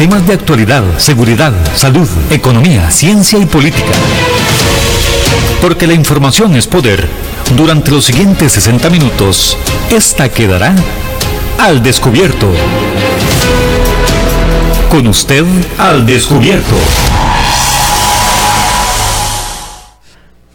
Temas de actualidad, seguridad, salud, economía, ciencia y política. Porque la información es poder. Durante los siguientes 60 minutos, esta quedará al descubierto. Con usted al descubierto.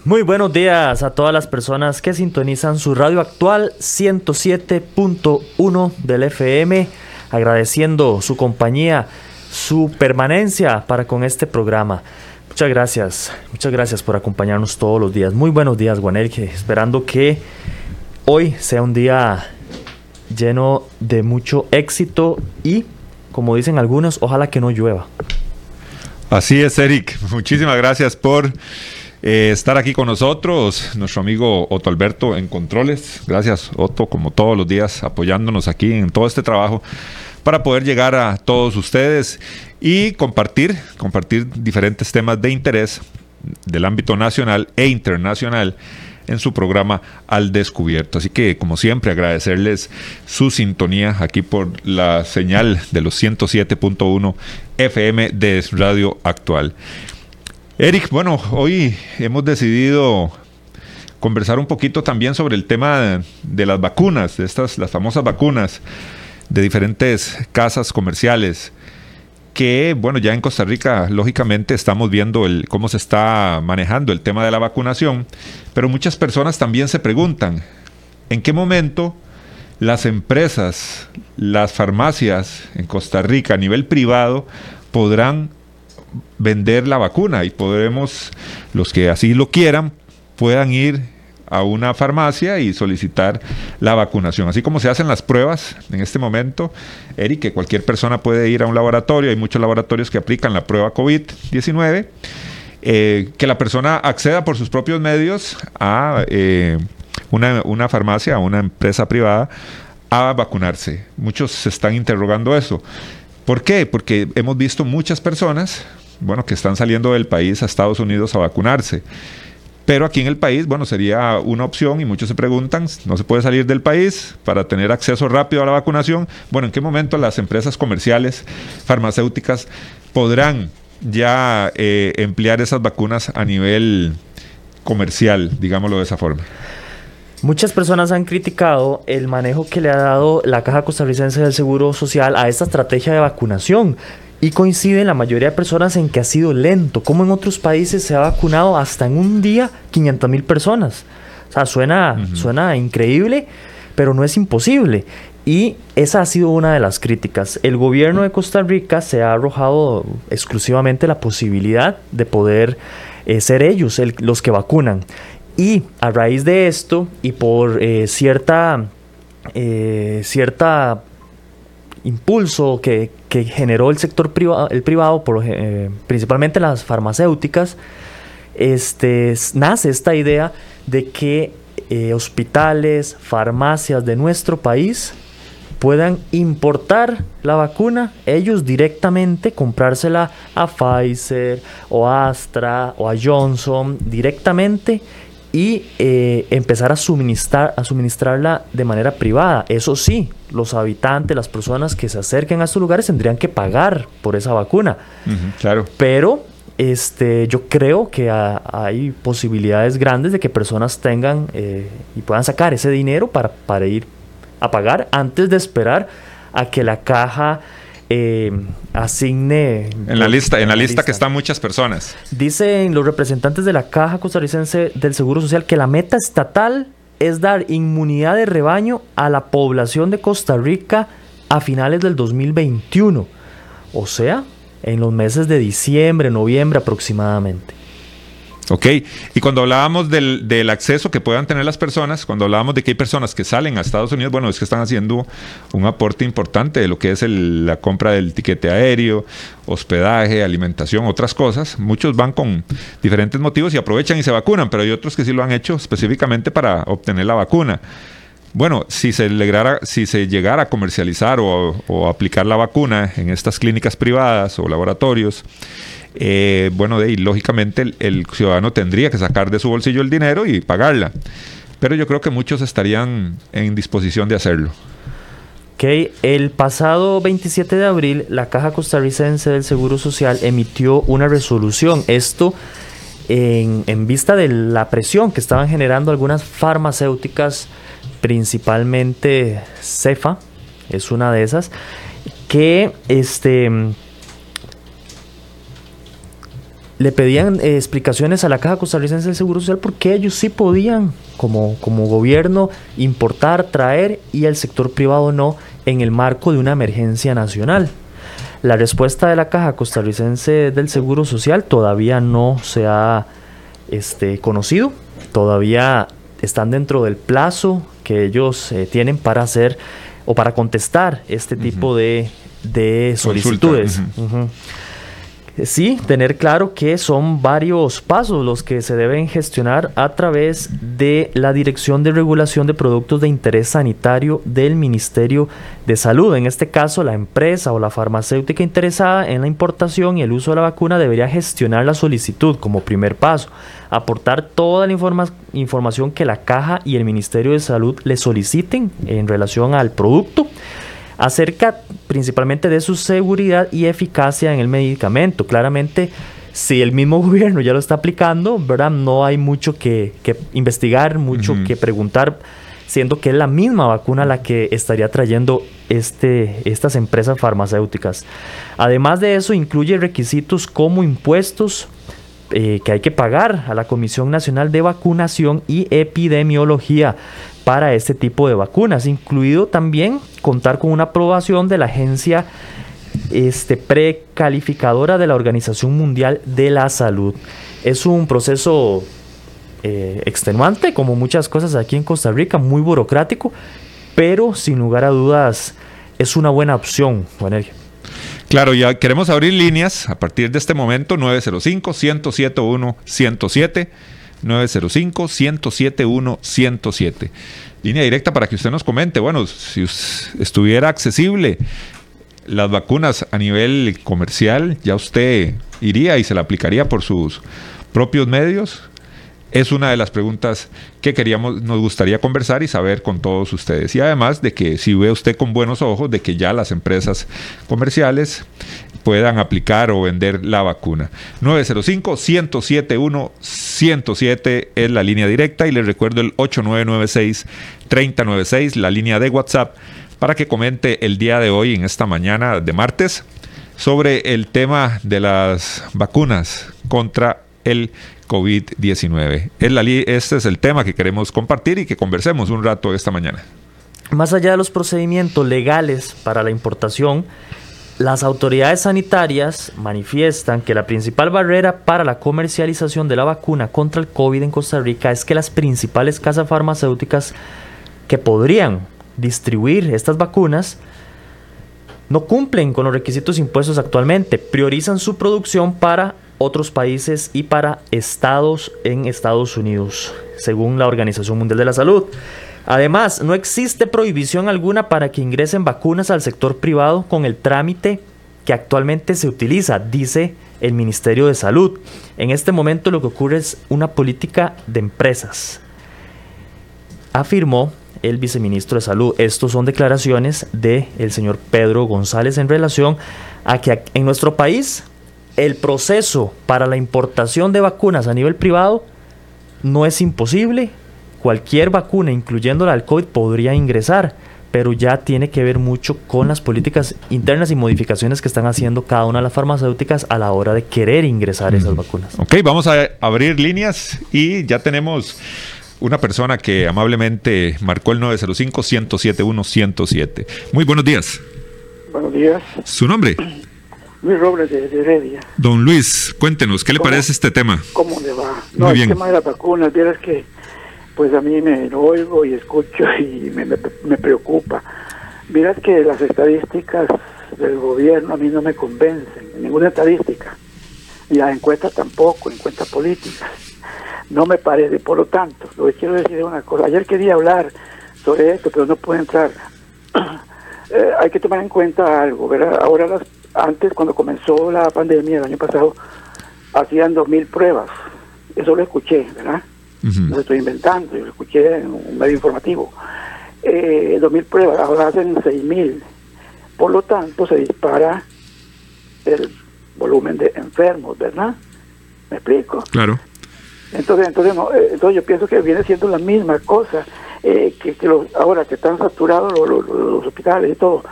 Muy buenos días a todas las personas que sintonizan su radio actual 107.1 del FM, agradeciendo su compañía su permanencia para con este programa. Muchas gracias, muchas gracias por acompañarnos todos los días. Muy buenos días, Guanelke. Esperando que hoy sea un día lleno de mucho éxito y, como dicen algunos, ojalá que no llueva. Así es, Eric. Muchísimas gracias por eh, estar aquí con nosotros. Nuestro amigo Otto Alberto en Controles. Gracias, Otto, como todos los días, apoyándonos aquí en todo este trabajo para poder llegar a todos ustedes y compartir, compartir diferentes temas de interés del ámbito nacional e internacional en su programa Al Descubierto. Así que, como siempre, agradecerles su sintonía aquí por la señal de los 107.1 FM de Radio Actual. Eric, bueno, hoy hemos decidido conversar un poquito también sobre el tema de las vacunas, de estas, las famosas vacunas de diferentes casas comerciales que, bueno, ya en Costa Rica, lógicamente, estamos viendo el, cómo se está manejando el tema de la vacunación, pero muchas personas también se preguntan, ¿en qué momento las empresas, las farmacias en Costa Rica a nivel privado podrán vender la vacuna y podremos, los que así lo quieran, puedan ir a una farmacia y solicitar la vacunación. Así como se hacen las pruebas en este momento, Eric, que cualquier persona puede ir a un laboratorio, hay muchos laboratorios que aplican la prueba COVID-19, eh, que la persona acceda por sus propios medios a eh, una, una farmacia, a una empresa privada, a vacunarse. Muchos se están interrogando eso. ¿Por qué? Porque hemos visto muchas personas, bueno, que están saliendo del país a Estados Unidos a vacunarse. Pero aquí en el país, bueno, sería una opción y muchos se preguntan, ¿no se puede salir del país para tener acceso rápido a la vacunación? Bueno, ¿en qué momento las empresas comerciales farmacéuticas podrán ya eh, emplear esas vacunas a nivel comercial, digámoslo de esa forma? Muchas personas han criticado el manejo que le ha dado la Caja Costarricense del Seguro Social a esta estrategia de vacunación y coinciden la mayoría de personas en que ha sido lento, como en otros países se ha vacunado hasta en un día 500 mil personas. O sea, suena, suena increíble, pero no es imposible. Y esa ha sido una de las críticas. El gobierno de Costa Rica se ha arrojado exclusivamente la posibilidad de poder eh, ser ellos los que vacunan. Y a raíz de esto y por eh, cierta, eh, cierta impulso que, generó el sector privado, el privado eh, principalmente las farmacéuticas, este, nace esta idea de que eh, hospitales, farmacias de nuestro país puedan importar la vacuna, ellos directamente comprársela a Pfizer o Astra o a Johnson directamente y eh, empezar a, suministrar, a suministrarla de manera privada. Eso sí, los habitantes, las personas que se acerquen a estos lugares tendrían que pagar por esa vacuna. claro. Pero este, yo creo que hay posibilidades grandes de que personas tengan eh, y puedan sacar ese dinero para, para ir a pagar antes de esperar a que la caja eh, asigne... En la lista, en la, lista, que están muchas personas. Dicen los representantes de la Caja Costarricense del Seguro Social que la meta estatal es dar inmunidad de rebaño a la población de Costa Rica a finales del 2021. O sea, en los meses de diciembre, noviembre aproximadamente. Ok, y cuando hablábamos del, acceso que puedan tener las personas, cuando hablábamos de que hay personas que salen a Estados Unidos, bueno, es que están haciendo un aporte importante de lo que es la compra del tiquete aéreo, hospedaje, alimentación, otras cosas. Muchos van con diferentes motivos y aprovechan y se vacunan, pero hay otros que sí lo han hecho específicamente para obtener la vacuna. Bueno, si se, llegara, si se llegara a comercializar o aplicar la vacuna en estas clínicas privadas o laboratorios, eh, bueno, de, lógicamente el, ciudadano tendría que sacar de su bolsillo el dinero y pagarla. Pero yo creo que muchos estarían en disposición de hacerlo. Ok, el pasado 27 de abril, la Caja Costarricense del Seguro Social emitió una resolución. Esto en, en, vista de la presión que estaban generando algunas farmacéuticas, principalmente Cefa, es una de esas, que este, le pedían eh, explicaciones a la Caja Costarricense del Seguro Social porque ellos sí podían, como, como gobierno, importar, traer y el sector privado no, en el marco de una emergencia nacional. La respuesta de la Caja Costarricense del Seguro Social todavía no se ha este, conocido, todavía están dentro del plazo que ellos eh, tienen para hacer o para contestar este tipo de, de, solicitudes. Sí, tener claro que son varios pasos los que se deben gestionar a través de la Dirección de Regulación de Productos de Interés Sanitario del Ministerio de Salud. En este caso, la empresa o la farmacéutica interesada en la importación y el uso de la vacuna debería gestionar la solicitud como primer paso, aportar toda la información que la caja y el Ministerio de Salud le soliciten en relación al producto acerca principalmente de su seguridad y eficacia en el medicamento. Claramente, si el mismo gobierno ya lo está aplicando, ¿verdad? No hay mucho que, investigar, mucho que preguntar, siendo que es la misma vacuna la que estaría trayendo este, estas empresas farmacéuticas. Además de eso, incluye requisitos como impuestos, eh, que hay que pagar a la Comisión Nacional de Vacunación y Epidemiología para este tipo de vacunas, incluido también contar con una aprobación de la agencia este, precalificadora de la Organización Mundial de la Salud. Es un proceso eh, extenuante, como muchas cosas aquí en Costa Rica, muy burocrático, pero sin lugar a dudas es una buena opción, Juan Claro, ya queremos abrir líneas a partir de este momento, 905-107-107. 905-107-107. Línea directa para que usted nos comente, bueno, si estuviera accesible las vacunas a nivel comercial, ya usted iría y se la aplicaría por sus propios medios. Es una de las preguntas que queríamos, nos gustaría conversar y saber con todos ustedes. Y además de que si ve usted con buenos ojos de que ya las empresas comerciales puedan aplicar o vender la vacuna. 905-107-107 es la línea directa y les recuerdo el 8996-3096, la línea de WhatsApp, para que comente el día de hoy, en esta mañana de martes, sobre el tema de las vacunas contra el COVID-19. Este es el tema que queremos compartir y que conversemos un rato esta mañana. Más allá de los procedimientos legales para la importación, las autoridades sanitarias manifiestan que la principal barrera para la comercialización de la vacuna contra el COVID en Costa Rica es que las principales casas farmacéuticas que podrían distribuir estas vacunas no cumplen con los requisitos impuestos actualmente, priorizan su producción para otros países y para estados en Estados Unidos, según la Organización Mundial de la Salud. Además, no existe prohibición alguna para que ingresen vacunas al sector privado con el trámite que actualmente se utiliza, dice el Ministerio de Salud. En este momento lo que ocurre es una política de empresas. Afirmó el viceministro de Salud. Estos son declaraciones del el señor Pedro González en relación a que en nuestro país el proceso para la importación de vacunas a nivel privado no es imposible, cualquier vacuna, incluyendo la del COVID, podría ingresar, pero ya tiene que ver mucho con las políticas internas y modificaciones que están haciendo cada una de las farmacéuticas a la hora de querer ingresar esas vacunas. Ok, vamos a abrir líneas y ya tenemos una persona que amablemente marcó el 905-107-107. Muy buenos días. Buenos días. ¿Su nombre? Luis Robles de, Heredia. Don Luis, cuéntenos, ¿qué le parece este tema? ¿Cómo le va? No, el tema de las vacunas, vieras que pues a mí me oigo y escucho y me, preocupa. Miras que las estadísticas del gobierno a mí no me convencen, ninguna estadística. Y la encuesta tampoco, encuestas políticas. No me parece, por lo tanto, lo que quiero decir es una cosa. Ayer quería hablar sobre esto, pero no puedo entrar. Eh, hay que tomar en cuenta algo, ¿verdad? Ahora, las, antes, cuando comenzó la pandemia el año pasado, hacían dos mil pruebas. Eso lo escuché, ¿verdad? No lo estoy inventando, yo lo escuché en un medio informativo. eh, 2.000 pruebas, ahora hacen 6.000. Por lo tanto, se dispara el volumen de enfermos, ¿verdad? ¿Me explico? Claro. Entonces, entonces, eh, entonces yo pienso que viene siendo la misma cosa, eh, que, los, ahora que están saturados los, hospitales y todo.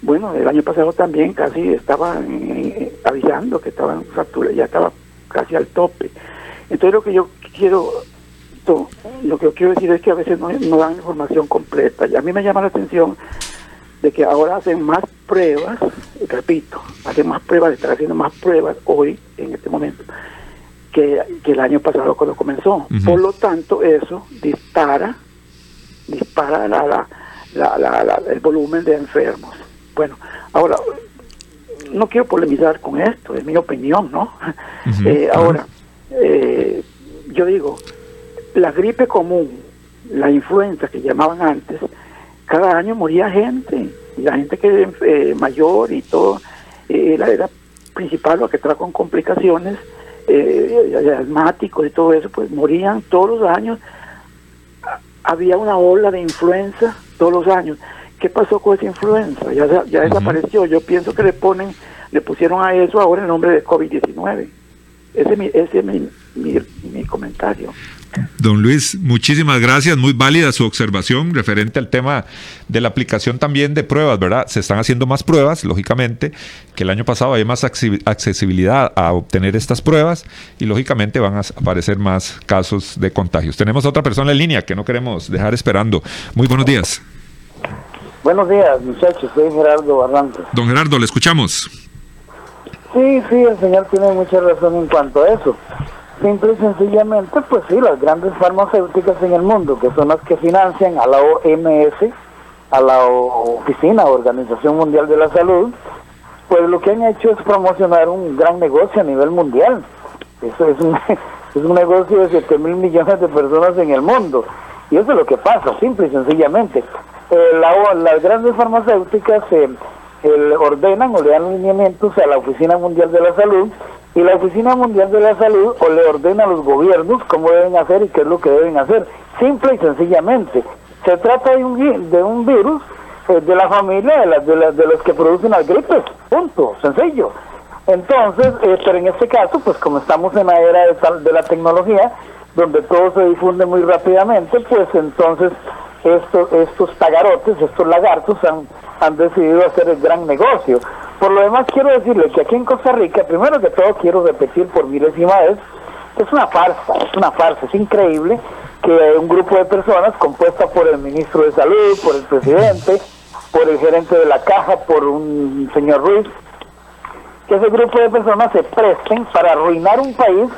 Bueno, el año pasado también casi estaban eh, avisando que estaban saturados, ya estaba casi al tope. Entonces lo que yo quiero, lo que yo quiero decir es que a veces no, no dan información completa. Y a mí me llama la atención de que ahora hacen más pruebas, repito, hacen más pruebas, están haciendo más pruebas hoy, en este momento, que, el año pasado cuando comenzó. Por lo tanto, eso dispara, dispara la, la, el volumen de enfermos. Bueno, ahora, no quiero polemizar con esto, es mi opinión, ¿no? Eh, ahora, eh, yo digo, la gripe común, la influenza que llamaban antes, cada año moría gente, y la gente que eh, mayor y todo, eh, era principal, lo que estaba con complicaciones, eh, asmáticos y todo eso, pues morían todos los años. Había una ola de influenza todos los años. ¿Qué pasó con esa influenza? Ya, ya desapareció. Yo pienso que le ponen, le pusieron a eso ahora el nombre de COVID-19. Ese es mi, ese es mi, mi comentario. Don Luis, muchísimas gracias. Muy válida su observación referente al tema de la aplicación también de pruebas, ¿verdad? Se están haciendo más pruebas, lógicamente, que el año pasado hay más accesibilidad a obtener estas pruebas y lógicamente van a aparecer más casos de contagios. Tenemos otra persona en línea que no queremos dejar esperando. Muy buenos días. Buenos días, muchachos. Soy Gerardo Barranco. Don Gerardo, le escuchamos. Sí, sí, el señor tiene mucha razón en cuanto a eso. Simple y sencillamente, pues sí, las grandes farmacéuticas en el mundo, que son las que financian a la OMS, a la Oficina, Organización Mundial de la Salud, pues lo que han hecho es promocionar un gran negocio a nivel mundial. Eso es un, es un negocio de 7 mil millones de personas en el mundo. Y eso es lo que pasa, simple y sencillamente. Eh, las grandes farmacéuticas se eh, ordenan o le dan lineamientos a la Oficina Mundial de la Salud y la Oficina Mundial de la Salud o le ordena a los gobiernos cómo deben hacer y qué es lo que deben hacer. Simple y sencillamente. Se trata de un, de un virus eh, de la familia de, las de, de los que producen las gripes. Punto. Sencillo. Entonces, eh, pero en este caso, pues como estamos en la era de, de la tecnología, donde todo se difunde muy rápidamente, pues entonces estos, estos tagarotes, estos lagartos han, han decidido hacer el gran negocio. Por lo demás, quiero decirle que aquí en Costa Rica, primero que todo, quiero repetir por milésima vez, es una farsa, es una farsa, es increíble que un grupo de personas compuesta por el ministro de Salud, por el presidente, por el gerente de la caja, por un señor Ruiz, que ese grupo de personas se presten para arruinar un país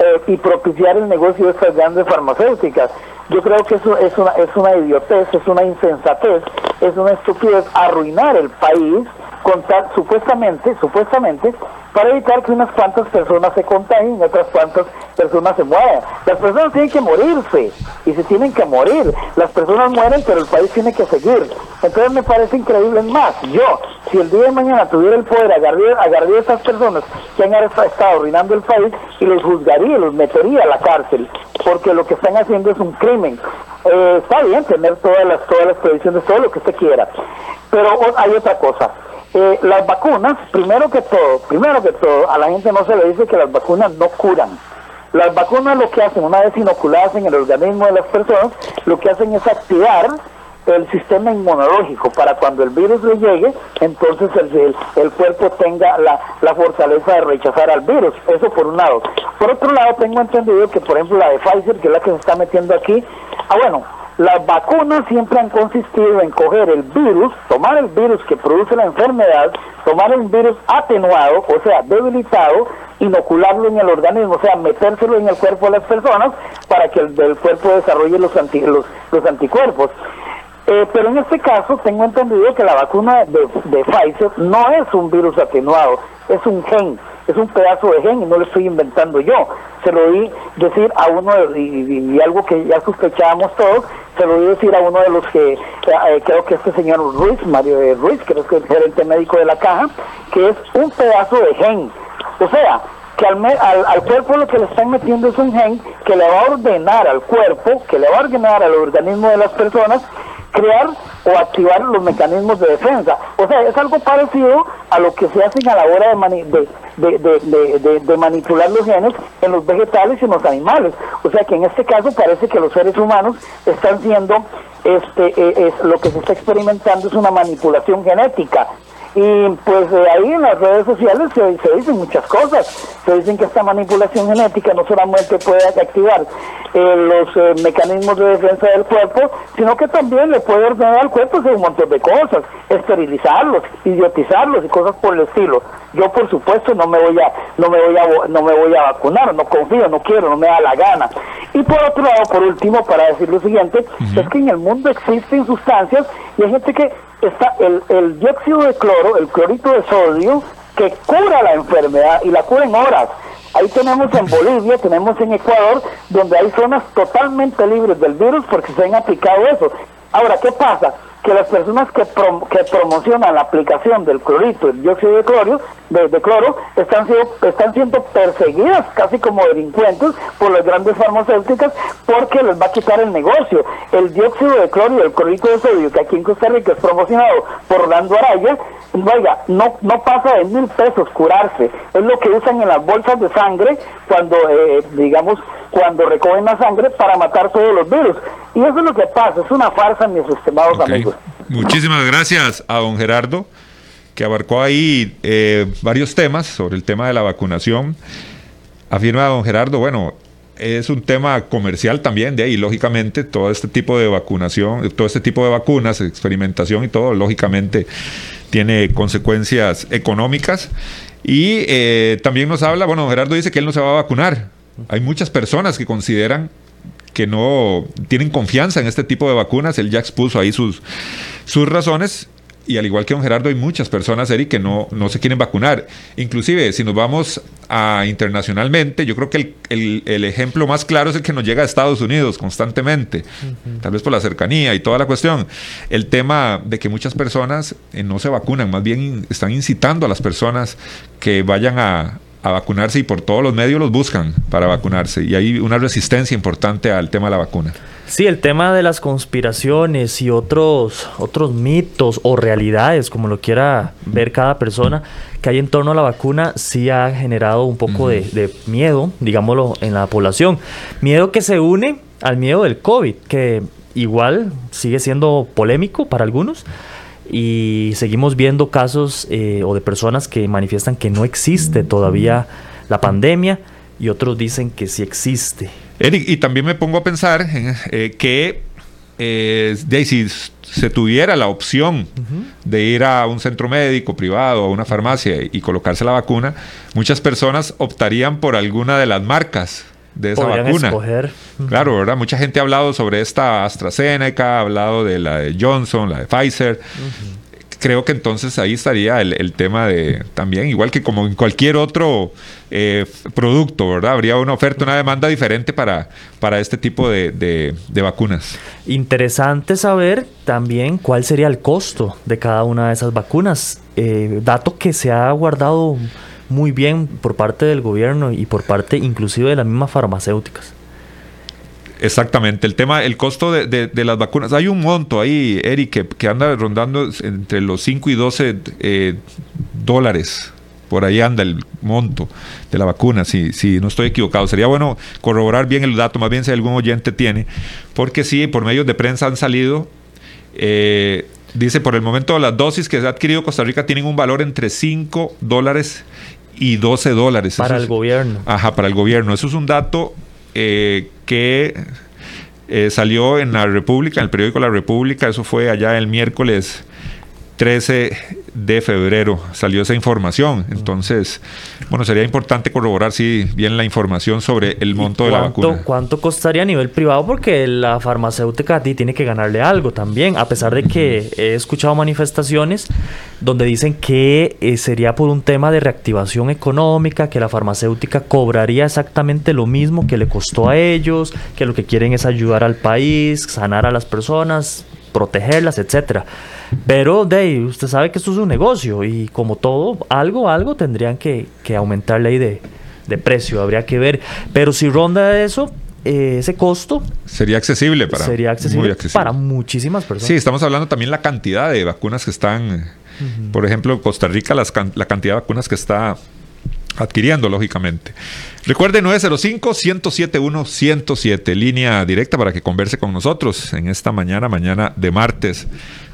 eh, y propiciar el negocio de estas grandes farmacéuticas. Yo creo que eso es una, es una idiotez, es una insensatez, es una estupidez arruinar el país contar supuestamente, supuestamente, para evitar que unas cuantas personas se contagien y otras cuantas personas se mueran. Las personas tienen que morirse y se tienen que morir. Las personas mueren, pero el país tiene que seguir. Entonces me parece increíble. más, yo, si el día de mañana tuviera el poder, agarraría, a estas personas que han estado arruinando el país y los juzgaría, los metería a la cárcel, porque lo que están haciendo es un crimen. Eh, está bien tener todas las, todas las previsiones, todo lo que usted quiera, pero hay otra cosa eh, las vacunas, primero que todo, primero que todo, a la gente no se le dice que las vacunas no curan. Las vacunas lo que hacen, una vez inoculadas en el organismo de las personas, lo que hacen es activar el sistema inmunológico para cuando el virus le llegue, entonces el, el, cuerpo tenga la, la, fortaleza de rechazar al virus. Eso por un lado. Por otro lado, tengo entendido que, por ejemplo, la de Pfizer, que es la que se está metiendo aquí, ah, bueno, las vacunas siempre han consistido en coger el virus, tomar el virus que produce la enfermedad, tomar un virus atenuado, o sea, debilitado, inocularlo en el organismo, o sea, metérselo en el cuerpo de las personas para que el, cuerpo desarrolle los, los, anticuerpos. Eh, pero en este caso tengo entendido que la vacuna de, de Pfizer no es un virus atenuado, es un gen es un pedazo de gen y no lo estoy inventando yo. Se lo oí decir a uno, y, algo que ya sospechábamos todos, se lo oí decir a uno de los que, eh, eh, creo que este señor Ruiz, Mario Ruiz, creo que es el gerente médico de la caja, que es un pedazo de gen. O sea, que al, al, al, cuerpo lo que le están metiendo es un gen que le va a ordenar al cuerpo, que le va a ordenar al organismo de las personas crear o activar los mecanismos de defensa. O sea, es algo parecido a lo que se hace a la hora de, de, manipular los genes en los vegetales y en los animales. O sea que en este caso parece que los seres humanos están siendo, este, eh, lo que se está experimentando es una manipulación genética y pues de ahí en las redes sociales se, dicen muchas cosas. Se dicen que esta manipulación genética no solamente puede activar eh, los eh, mecanismos de defensa del cuerpo, sino que también le puede ordenar al cuerpo hacer un montón de cosas, esterilizarlos, idiotizarlos y cosas por el estilo. Yo por supuesto no me voy a no me voy a no me voy a vacunar, no confío, no quiero, no me da la gana. Y por otro lado, por último, para decir lo siguiente, es que en el mundo existen sustancias y hay gente que está el, el dióxido de cloro, el clorito de sodio, que cura la enfermedad y la cura en horas. Ahí tenemos en Bolivia, tenemos en Ecuador, donde hay zonas totalmente libres del virus porque se han aplicado eso. Ahora, ¿qué pasa? Que las personas que, que promocionan la aplicación del clorito, el dióxido de cloro, de, cloro, están siendo, están siendo perseguidas casi como delincuentes por las grandes farmacéuticas porque les va a quitar el negocio. El dióxido de cloro y el clorito de sodio, que aquí en Costa Rica es promocionado por Orlando Araya, vaya, no, no pasa de mil pesos curarse. Es lo que usan en las bolsas de sangre cuando, eh, digamos, cuando recogen la sangre para matar todos los virus. Y eso es lo que pasa, es una farsa, mis estimados amigos. Muchísimas gracias a don Gerardo, que abarcó ahí eh, varios temas sobre el tema de la vacunación. Afirma don Gerardo, bueno, es un tema comercial también, de ahí, lógicamente, todo este tipo de vacunación, todo este tipo de vacunas, experimentación y todo, lógicamente, tiene consecuencias económicas. Y eh, también nos habla, bueno, Gerardo dice que él no se va a vacunar. Hay muchas personas que consideran que no tienen confianza en este tipo de vacunas. Él ya expuso ahí sus, sus razones. Y al igual que don Gerardo, hay muchas personas, Eric, que no, no se quieren vacunar. Inclusive, si nos vamos a internacionalmente, yo creo que el, ejemplo más claro es el que nos llega a Estados Unidos constantemente, tal vez por la cercanía y toda la cuestión. El tema de que muchas personas eh, no se vacunan, más bien están incitando a las personas que vayan a, a vacunarse y por todos los medios los buscan para vacunarse. Y hay una resistencia importante al tema de la vacuna. Sí, el tema de las conspiraciones y otros, otros mitos o realidades, como lo quiera ver cada persona, que hay en torno a la vacuna, sí ha generado un poco de, de, miedo, digámoslo, en la población. Miedo que se une al miedo del COVID, que igual sigue siendo polémico para algunos, y seguimos viendo casos eh, o de personas que manifiestan que no existe todavía la pandemia y otros dicen que sí existe. Eric, y también me pongo a pensar en, eh, que eh, de si se tuviera la opción de ir a un centro médico privado a una farmacia y colocarse la vacuna, muchas personas optarían por alguna de las marcas de esa vacuna. Claro, ¿verdad? Mucha gente ha hablado sobre esta AstraZeneca, ha hablado de la de Johnson, la de Pfizer. Creo que entonces ahí estaría el, tema de también, igual que como en cualquier otro eh, producto, ¿verdad? Habría una oferta, una demanda diferente para, para este tipo de, vacunas. Interesante saber también cuál sería el costo de cada una de esas vacunas. Eh, dato que se ha guardado muy bien por parte del gobierno y por parte inclusive de las mismas farmacéuticas. Exactamente, el tema, el costo de, las vacunas, hay un monto ahí, Eric, que, anda rondando entre los 5 y 12 eh, dólares. Por ahí anda el monto de la vacuna, si, si no estoy equivocado. Sería bueno corroborar bien el dato, más bien si algún oyente tiene, porque sí, por medios de prensa han salido eh, Dice, por el momento las dosis que ha adquirido Costa Rica tienen un valor entre 5 dólares y 12 dólares. Para el gobierno. Ajá, para el gobierno. Eso es un dato eh, que eh, salió en la República, en el periódico La República, eso fue allá el miércoles 13 de febrero salió esa información. Entonces, bueno, sería importante corroborar si bien la información sobre el monto de la vacuna. ¿Cuánto costaría a nivel privado? Porque la farmacéutica a ti tiene que ganarle algo también, a pesar de que he escuchado manifestaciones donde dicen que eh, sería por un tema de reactivación económica, que la farmacéutica cobraría exactamente lo mismo que le costó a ellos, que lo que quieren es ayudar al país, sanar a las personas, protegerlas, etcétera. Pero, Dave, usted sabe que esto es un negocio y como todo, algo, algo tendrían que, que aumentar la de, de precio, habría que ver. Pero si ronda eso, eh, ese costo sería accesible para sería accesible, para muchísimas personas. Sí, estamos hablando también la cantidad de vacunas que están, por ejemplo, Costa Rica, la cantidad de vacunas que está adquiriendo, lógicamente. Recuerde 905-107-107, línea directa para que converse con nosotros en esta mañana, mañana de martes,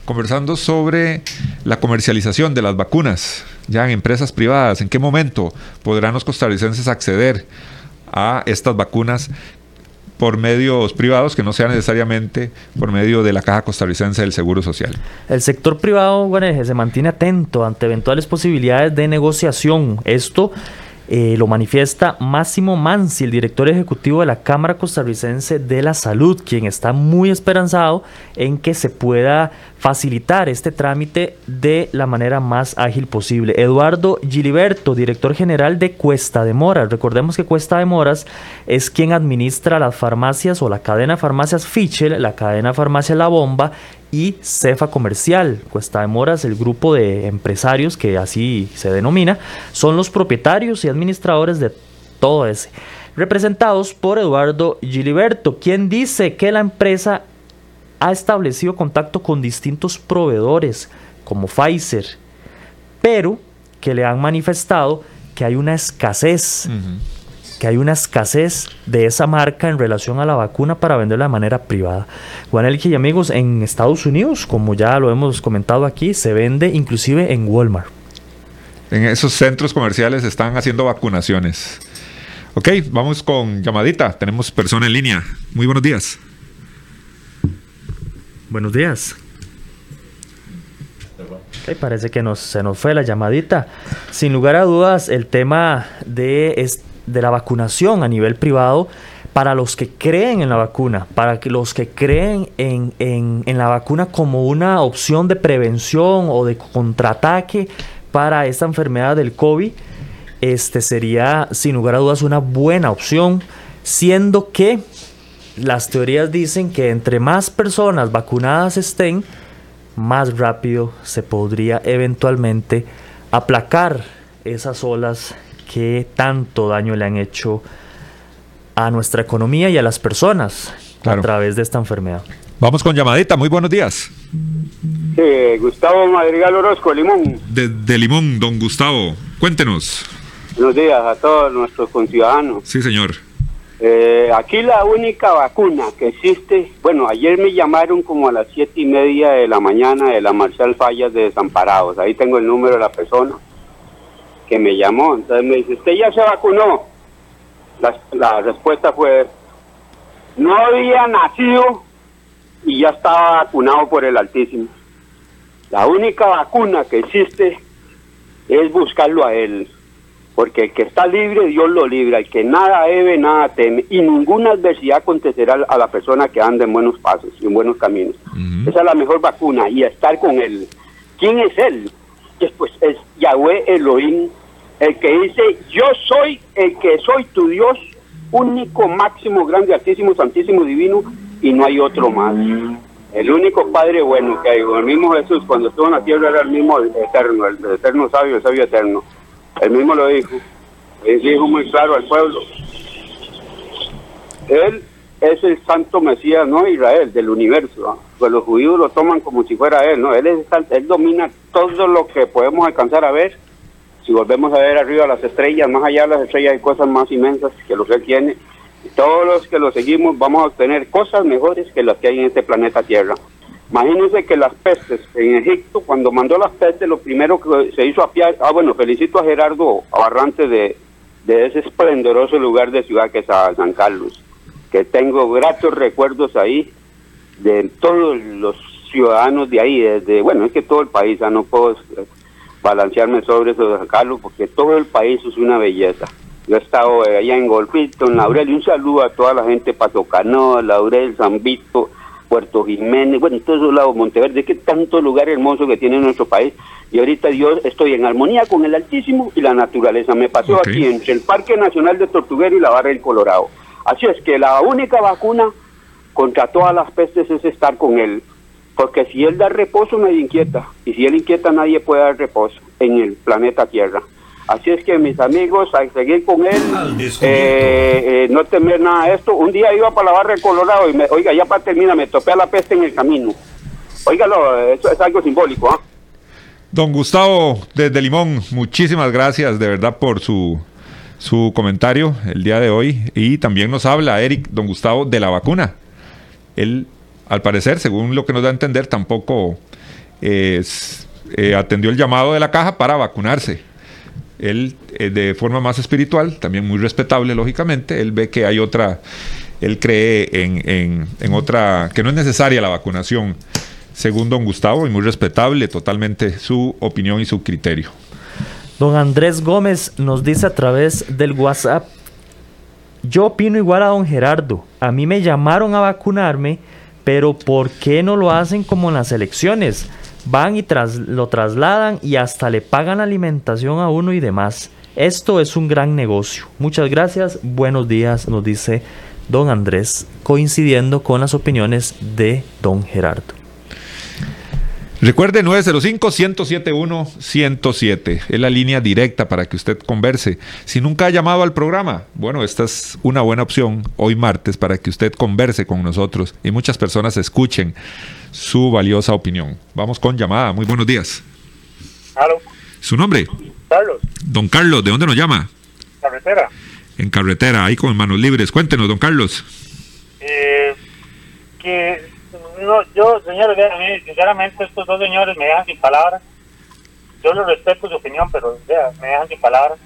conversando sobre la comercialización de las vacunas ya en empresas privadas. ¿En qué momento podrán los costarricenses acceder a estas vacunas por medios privados que no sean necesariamente por medio de la Caja Costarricense del Seguro Social. El sector privado, Guaneje, se mantiene atento ante eventuales posibilidades de negociación. Esto eh, lo manifiesta Máximo Mansi, el director ejecutivo de la Cámara Costarricense de la Salud, quien está muy esperanzado en que se pueda facilitar este trámite de la manera más ágil posible. Eduardo Giliberto, director general de Cuesta de Moras. Recordemos que Cuesta de Moras es quien administra las farmacias o la cadena de farmacias Fichel, la cadena de farmacia La Bomba y Cefa Comercial. Cuesta de Moras, el grupo de empresarios que así se denomina, son los propietarios y administradores de todo ese. Representados por Eduardo Giliberto, quien dice que la empresa ha establecido contacto con distintos proveedores como Pfizer, pero que le han manifestado que hay una escasez que hay una escasez de esa marca en relación a la vacuna para venderla de manera privada. Guanelki y amigos, en Estados Unidos, como ya lo hemos comentado aquí, se vende inclusive en Walmart. En esos centros comerciales están haciendo vacunaciones. Ok, vamos con llamadita. Tenemos persona en línea. Muy buenos días. Buenos días. parece que nos, se nos fue la llamadita. Sin lugar a dudas, el tema de de la vacunación a nivel privado para los que creen en la vacuna, para los que creen en, en, la vacuna como una opción de prevención o de contraataque para esta enfermedad del COVID, este sería sin lugar a dudas una buena opción, siendo que las teorías dicen que entre más personas vacunadas estén, más rápido se podría eventualmente aplacar esas olas que tanto daño le han hecho a nuestra economía y a las personas a través de esta enfermedad. Vamos con llamadita, muy buenos días. Gustavo Madrigal Orozco, Limón. De, Limón, don Gustavo, cuéntenos. Buenos días a todos nuestros conciudadanos. Sí, señor. Eh, aquí la única vacuna que existe, bueno, ayer me llamaron como a las siete y media de la mañana de la Marcial Fallas de Desamparados, ahí tengo el número de la persona que me llamó. Entonces me dice, ¿usted ya se vacunó? La, respuesta fue, no había nacido y ya estaba vacunado por el Altísimo. La única vacuna que existe es buscarlo a Él. Porque el que está libre, Dios lo libra. El que nada debe, nada teme. Y ninguna adversidad acontecerá a la persona que anda en buenos pasos y en buenos caminos. Esa es la mejor vacuna y estar con Él. ¿Quién es Él? Después es Yahweh Elohim, el que dice, yo soy el que soy tu Dios, único, máximo, grande, altísimo, santísimo, divino, y no hay otro más. El único Padre bueno que hay, el mismo Jesús, cuando estuvo en la tierra era el mismo eterno, el, eterno sabio, el sabio eterno. Él mismo lo dijo, él dijo muy claro al pueblo. Él es el santo Mesías, no Israel, del universo. Pues los judíos lo toman como si fuera él, ¿no? Él, es, él domina todo lo que podemos alcanzar a ver si volvemos a ver arriba las estrellas, más allá de las estrellas hay cosas más inmensas que lo que tiene. Todos los que lo seguimos vamos a obtener cosas mejores que las que hay en este planeta Tierra. Imagínense que las pestes en Egipto, cuando mandó las pestes, lo primero que se hizo apiar, ah bueno, felicito a Gerardo Abarrante de, ese esplendoroso lugar de ciudad que es San Carlos, que tengo gratos recuerdos ahí de todos los ciudadanos de ahí, desde, bueno, es que todo el país, no puedo balancearme sobre eso de Carlos, porque todo el país es una belleza. Yo he estado allá en Golfito, en Laurel, y un saludo a toda la gente, Paso Canoa, Laurel, San Vito, Puerto Jiménez, bueno, todos esos lados, Monteverde, que tanto lugar hermoso que tiene nuestro país. Y ahorita yo estoy en armonía con el Altísimo y la naturaleza. Me pasó aquí entre el Parque Nacional de Tortuguero y la Barra del Colorado. Así es que la única vacuna contra todas las pestes es estar con él. Porque si él da reposo, nadie inquieta. Y si él inquieta, nadie puede dar reposo en el planeta Tierra. Así es que mis amigos, a seguir con él, eh, eh, no temer nada de esto. Un día iba para la barra de Colorado y me, oiga, ya para terminar, me topé a la peste en el camino. Óigalo, eso es algo simbólico. ¿ah? Don Gustavo, desde Limón, muchísimas gracias de verdad por su, su comentario el día de hoy. Y también nos habla Eric, don Gustavo, de la vacuna. Él, al parecer, según lo que nos da a entender, tampoco es, eh, atendió el llamado de la caja para vacunarse. Él, eh, de forma más espiritual, también muy respetable, lógicamente, él ve que hay otra, él cree en, en otra, que no es necesaria la vacunación según don Gustavo, y muy respetable totalmente su opinión y su criterio. Don Andrés Gómez nos dice a través del WhatsApp, yo opino igual a don Gerardo, a mí me llamaron a vacunarme, pero ¿por qué no lo hacen como en las elecciones? Van y tras, lo trasladan y hasta le pagan alimentación a uno y demás. Esto es un gran negocio. Muchas gracias, buenos días, nos dice don Andrés, coincidiendo con las opiniones de don Gerardo. Recuerde 905-107-107. Es la línea directa para que usted converse. Si nunca ha llamado al programa, bueno, esta es una buena opción hoy martes para que usted converse con nosotros y muchas personas escuchen su valiosa opinión. Vamos con llamada. Muy buenos días. ¿Aló? ¿Su nombre? Carlos. Don Carlos, ¿de dónde nos llama? Carretera. En carretera, ahí con manos libres. Cuéntenos, don Carlos. Eh, que no, yo, señores, sinceramente, estos dos señores me dejan sin palabras. Yo les respeto su opinión, pero me dejan sin palabras.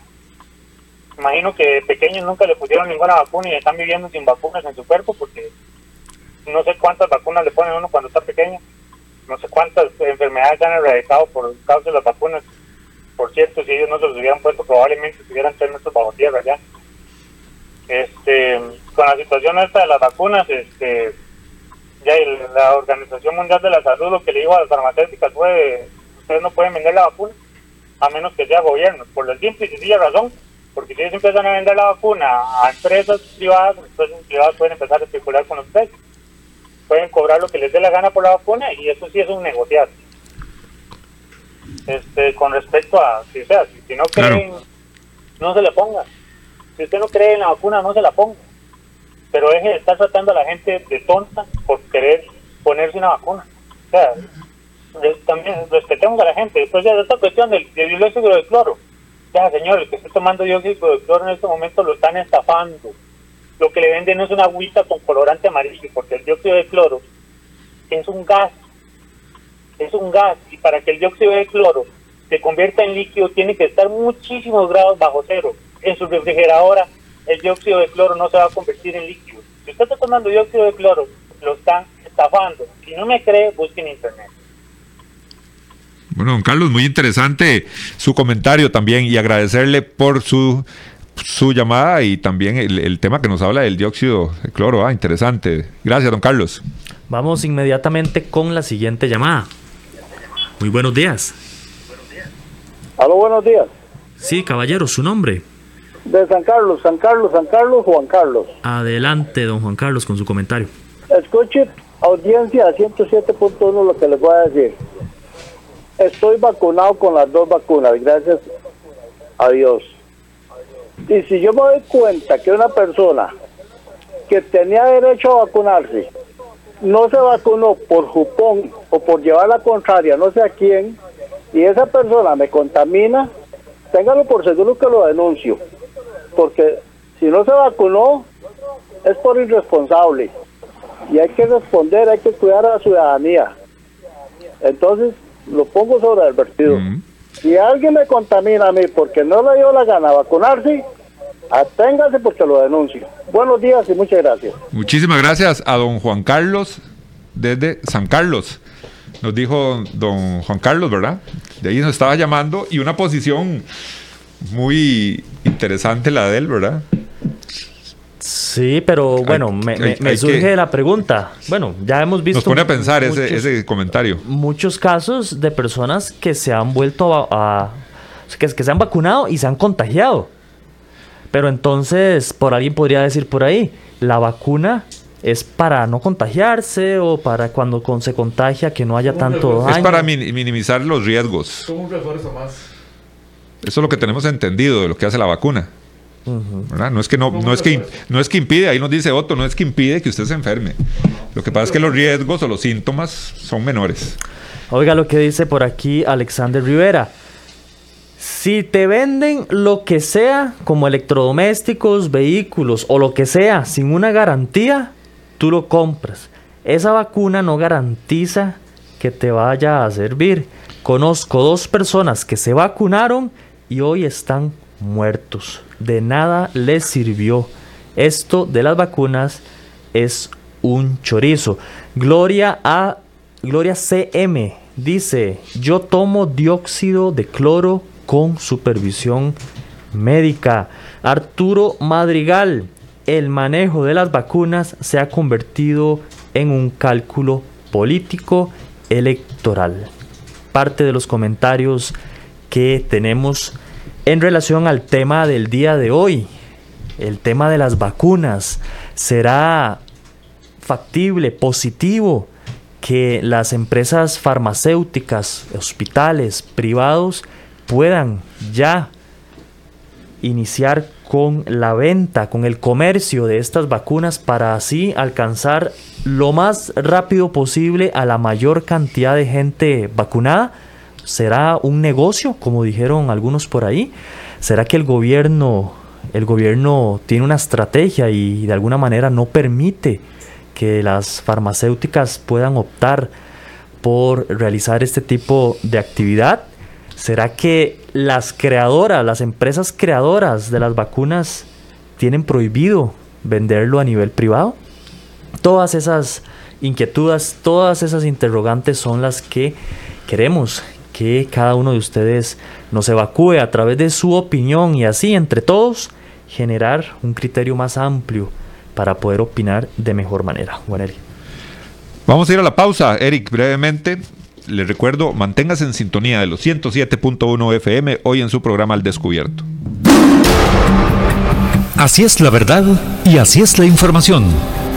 Imagino que pequeños nunca le pusieron ninguna vacuna y están viviendo sin vacunas en su cuerpo porque no sé cuántas vacunas le ponen uno cuando está pequeño. No sé cuántas enfermedades han erradicado por causa de las vacunas. Por cierto, si ellos no se los hubieran puesto, probablemente estuvieran tres metros bajo tierra ya. Este, con la situación esta de las vacunas, este ya la Organización Mundial de la Salud lo que le dijo a las farmacéuticas fue, ustedes no pueden vender la vacuna a menos que sea gobierno, por la simple y sencilla razón, porque si ellos empiezan a vender la vacuna a empresas privadas, las empresas privadas pueden empezar a especular con los precios, pueden cobrar lo que les dé la gana por la vacuna y eso sí es un negociar. Este, con respecto a, si, sea, si, no creen, no se le ponga. Si usted no cree en la vacuna, no se la ponga pero de estar tratando a la gente de tonta por querer ponerse una vacuna. O sea, también respetemos a la gente. Después de esta cuestión del, dióxido de cloro, ya señor, el que está tomando dióxido de cloro en este momento lo están estafando. Lo que le venden es una agüita con colorante amarillo, porque el dióxido de cloro es un gas. Es un gas. Y para que el dióxido de cloro se convierta en líquido, tiene que estar muchísimos grados bajo cero. En su refrigeradora el dióxido de cloro no se va a convertir en líquido. Si usted está tomando dióxido de cloro, lo están estafando. Si no me cree, busque en internet. Bueno, don Carlos, muy interesante su comentario también y agradecerle por su, su llamada y también el, tema que nos habla del dióxido de cloro. Ah, interesante. Gracias, don Carlos. Vamos inmediatamente con la siguiente llamada. Muy buenos días. Aló, buenos días. Sí, caballero, su nombre. De San Carlos, San Carlos, San Carlos, Juan Carlos. Adelante, don Juan Carlos, con su comentario. Escuche, audiencia 107.1, lo que les voy a decir. Estoy vacunado con las dos vacunas, gracias a Dios. Y si yo me doy cuenta que una persona que tenía derecho a vacunarse no se vacunó por jupón o por llevar la contraria, no sé a quién, y esa persona me contamina, téngalo por seguro que lo denuncio porque si no se vacunó es por irresponsable y hay que responder, hay que cuidar a la ciudadanía. Entonces lo pongo sobre el vertido. Si alguien me contamina a mí porque no le dio la gana vacunarse, aténgase porque lo denuncio. Buenos días y muchas gracias. Muchísimas gracias a don Juan Carlos desde San Carlos. Nos dijo don Juan Carlos, ¿verdad? De ahí nos estaba llamando y una posición muy interesante la de él, ¿verdad? Sí, pero bueno, me, surge la pregunta. Bueno, ya hemos visto. Nos pone a pensar ese, comentario. Muchos casos de personas que se han vuelto a. que, que se han vacunado y se han contagiado. Pero entonces, por alguien podría decir por ahí, la vacuna es para no contagiarse o para cuando se contagia que no haya tanto daño. Es para minimizar los riesgos. Como un refuerzo más. Eso es lo que tenemos entendido de lo que hace la vacuna. No es que no, no es que no es que impide, ahí nos dice Otto, no es que impide que usted se enferme. Lo que pasa es que los riesgos o los síntomas son menores. Oiga lo que dice por aquí Alexander Rivera. Si te venden lo que sea, como electrodomésticos, vehículos o lo que sea, sin una garantía, tú lo compras. Esa vacuna no garantiza que te vaya a servir. Conozco dos personas que se vacunaron y hoy están muertos. De nada les sirvió. Esto de las vacunas es un chorizo. Gloria a Gloria CM dice, "Yo tomo dióxido de cloro con supervisión médica." Arturo Madrigal, el manejo de las vacunas se ha convertido en un cálculo político electoral. Parte de los comentarios que tenemos en relación al tema del día de hoy, el tema de las vacunas, ¿será factible, positivo que las empresas farmacéuticas, hospitales, privados puedan ya iniciar con la venta, con el comercio de estas vacunas para así alcanzar lo más rápido posible a la mayor cantidad de gente vacunada? ¿Será un negocio, como dijeron algunos por ahí? ¿Será que el gobierno, el gobierno tiene una estrategia y de alguna manera no permite que las farmacéuticas puedan optar por realizar este tipo de actividad? ¿Será que las creadoras, las empresas creadoras de las vacunas tienen prohibido venderlo a nivel privado? Todas esas inquietudes, todas esas interrogantes son las que queremos que cada uno de ustedes nos evacúe a través de su opinión y así entre todos generar un criterio más amplio para poder opinar de mejor manera. Bueno, Vamos a ir a la pausa, Eric, brevemente. Les recuerdo, manténgase en sintonía de los 107.1 FM hoy en su programa Al Descubierto. Así es la verdad y así es la información.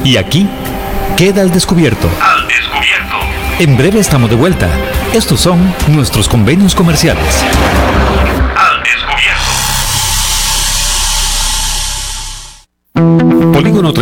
Y aquí queda al descubierto. Al descubierto. En breve estamos de vuelta. Estos son nuestros convenios comerciales.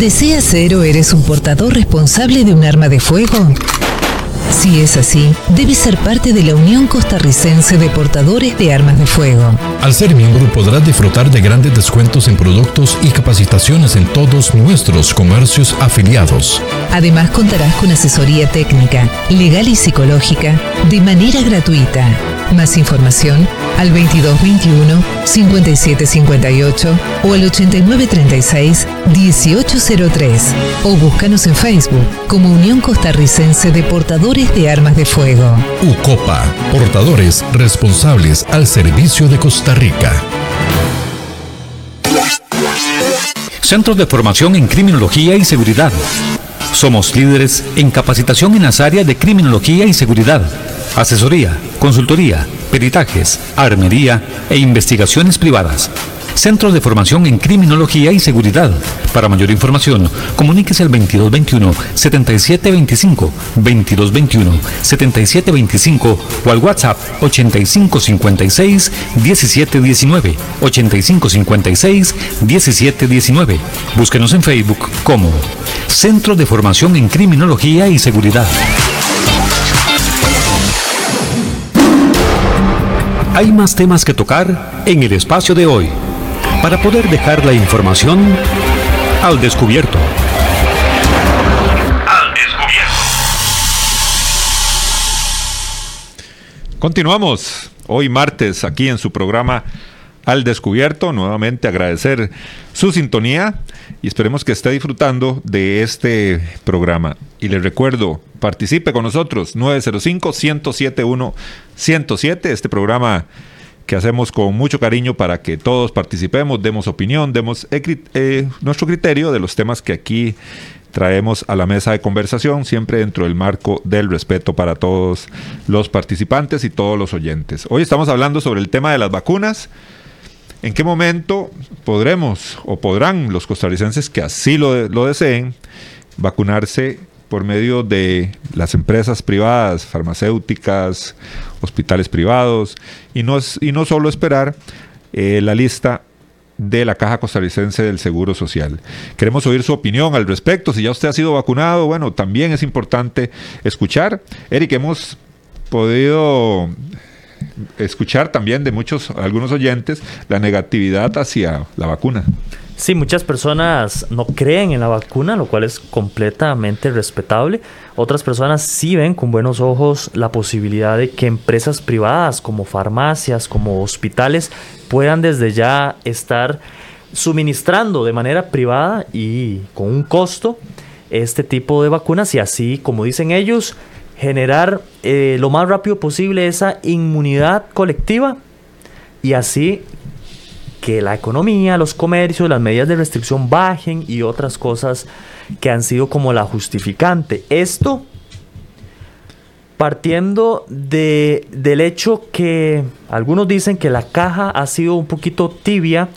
¿Deseas ser o eres un portador responsable de un arma de fuego? Si es así, debes ser parte de la Unión Costarricense de Portadores de Armas de Fuego. Al ser miembro podrás disfrutar de grandes descuentos en productos y capacitaciones en todos nuestros comercios afiliados. Además contarás con asesoría técnica, legal y psicológica de manera gratuita. Más información al 2221 5758 o al 8936 1803 o búscanos en Facebook como Unión Costarricense de Portadores de Armas de Fuego. UCOPA, portadores responsables al servicio de Costa Rica. Centros de formación en criminología y seguridad. Somos líderes en capacitación en las áreas de criminología y seguridad, asesoría, consultoría, peritajes, armería e investigaciones privadas. Centros de Formación en Criminología y Seguridad. Para mayor información, comuníquese al 2221-7725, 2221-7725 o al WhatsApp 8556-1719, 8556-1719. Búsquenos en Facebook como Centro de Formación en Criminología y Seguridad. Hay más temas que tocar en el espacio de hoy. Para poder dejar la información al descubierto. Al descubierto. Continuamos hoy martes aquí en su programa Al Descubierto. Nuevamente agradecer su sintonía y esperemos que esté disfrutando de este programa. Y les recuerdo, participe con nosotros 905-107-107, este programa que hacemos con mucho cariño para que todos participemos, demos opinión, demos eh, nuestro criterio de los temas que aquí traemos a la mesa de conversación, siempre dentro del marco del respeto para todos los participantes y todos los oyentes. Hoy estamos hablando sobre el tema de las vacunas. ¿En qué momento podremos o podrán los costarricenses que así lo, lo deseen vacunarse por medio de las empresas privadas, farmacéuticas, hospitales privados, y no, y no solo esperar eh, la lista de la Caja Costarricense del Seguro Social. Queremos oír su opinión al respecto. Si ya usted ha sido vacunado, bueno, también es importante escuchar. Eric, hemos podido escuchar también de muchos, algunos oyentes, la negatividad hacia la vacuna. Sí, muchas personas no creen en la vacuna, lo cual es completamente respetable. Otras personas sí ven con buenos ojos la posibilidad de que empresas privadas como farmacias, como hospitales, puedan desde ya estar suministrando de manera privada y con un costo este tipo de vacunas y así, como dicen ellos, generar eh, lo más rápido posible esa inmunidad colectiva y así que la economía, los comercios, las medidas de restricción bajen y otras cosas que han sido como la justificante. Esto partiendo de, del hecho que algunos dicen que la caja ha sido un poquito tibia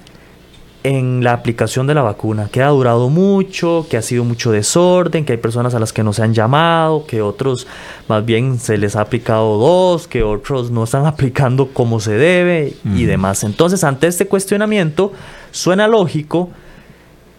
en la aplicación de la vacuna, que ha durado mucho, que ha sido mucho desorden, que hay personas a las que no se han llamado, que otros más bien se les ha aplicado dos, que otros no están aplicando como se debe y demás. Entonces, ante este cuestionamiento, suena lógico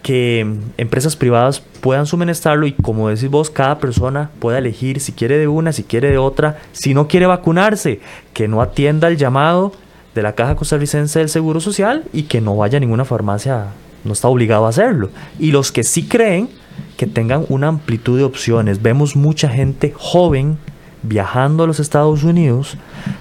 que empresas privadas puedan suministrarlo y como decís vos, cada persona pueda elegir si quiere de una, si quiere de otra, si no quiere vacunarse, que no atienda el llamado de la Caja Costarricense del Seguro Social y que no vaya a ninguna farmacia, no está obligado a hacerlo. Y los que sí creen que tengan una amplitud de opciones. Vemos mucha gente joven viajando a los Estados Unidos,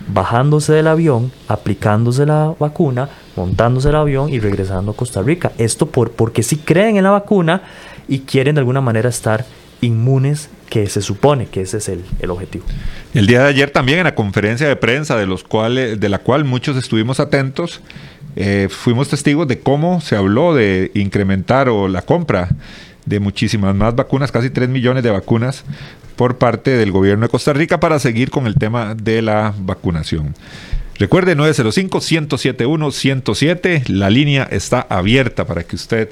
bajándose del avión, aplicándose la vacuna, montándose el avión y regresando a Costa Rica. Esto por, porque sí creen en la vacuna y quieren de alguna manera estar inmunes que se supone que ese es el, el, objetivo. El día de ayer también en la conferencia de prensa de, los cuales, de la cual muchos estuvimos atentos, eh, fuimos testigos de cómo se habló de incrementar o la compra de muchísimas más vacunas, casi 3 millones de vacunas por parte del gobierno de Costa Rica para seguir con el tema de la vacunación. Recuerde 905-107-107, la línea está abierta para que usted